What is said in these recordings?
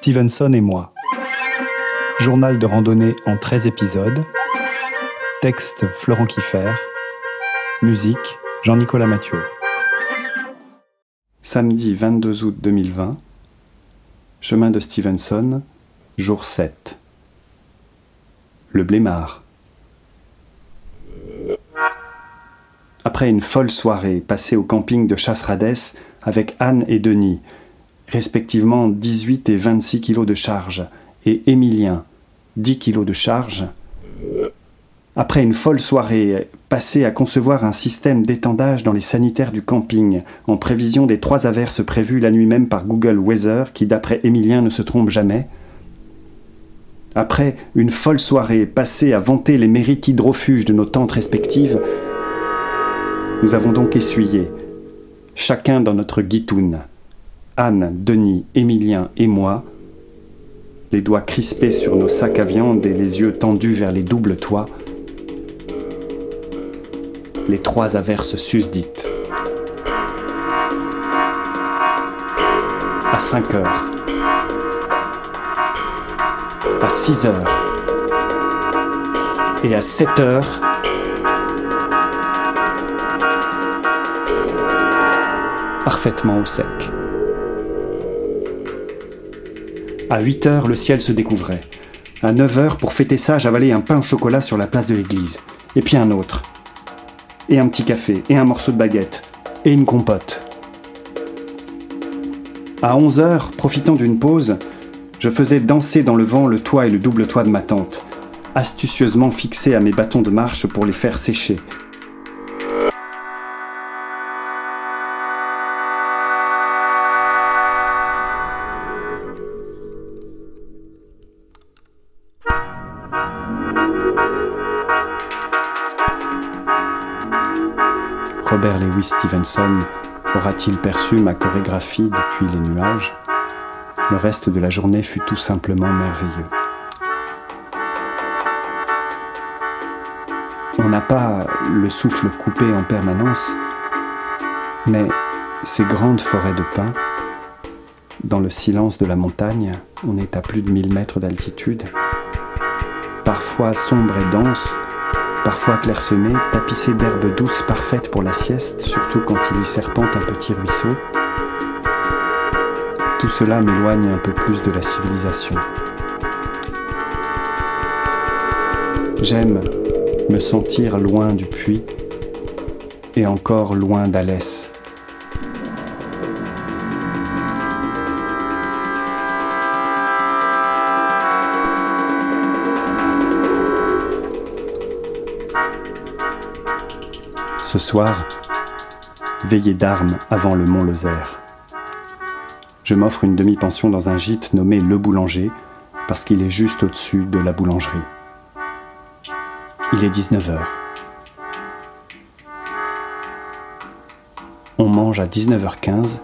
Stevenson et moi. Journal de randonnée en 13 épisodes. Texte Florent Kiffer. Musique Jean-Nicolas Mathieu. Samedi 22 août 2020. Chemin de Stevenson, jour 7. Le blémard. Après une folle soirée passée au camping de Chasse-Radès avec Anne et Denis, respectivement 18 et 26 kilos de charge, et Émilien, 10 kilos de charge, après une folle soirée passée à concevoir un système d'étendage dans les sanitaires du camping, en prévision des trois averses prévues la nuit même par Google Weather, qui d'après Émilien ne se trompe jamais, après une folle soirée passée à vanter les mérites hydrofuges de nos tentes respectives, nous avons donc essuyé, chacun dans notre guitoune, Anne, Denis, Émilien et moi, les doigts crispés sur nos sacs à viande et les yeux tendus vers les doubles toits, les trois averses susdites. À 5 heures. À 6 heures. Et à 7 heures. Parfaitement au sec. À 8 heures, le ciel se découvrait. À 9 heures, pour fêter ça, j'avalais un pain au chocolat sur la place de l'église. Et puis un autre. Et un petit café, et un morceau de baguette, et une compote. À 11 heures, profitant d'une pause, je faisais danser dans le vent le toit et le double toit de ma tente, astucieusement fixés à mes bâtons de marche pour les faire sécher. Robert Louis Stevenson aura-t-il perçu ma chorégraphie depuis les nuages? Le reste de la journée fut tout simplement merveilleux. On n'a pas le souffle coupé en permanence, mais ces grandes forêts de pins, dans le silence de la montagne, on est à plus de 1000 mètres d'altitude, parfois sombres et denses, parfois clairsemé, tapissé d'herbes douces parfaites pour la sieste, surtout quand il y serpente un petit ruisseau. Tout cela m'éloigne un peu plus de la civilisation. J'aime me sentir loin du puits et encore loin d'Alès. Ce soir, veillée d'armes avant le Mont Lozère. Je m'offre une demi-pension dans un gîte nommé Le Boulanger parce qu'il est juste au-dessus de la boulangerie. Il est 19h. On mange à 19h15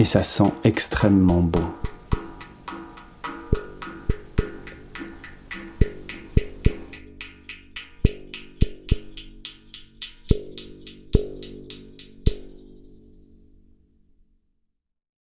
et ça sent extrêmement bon.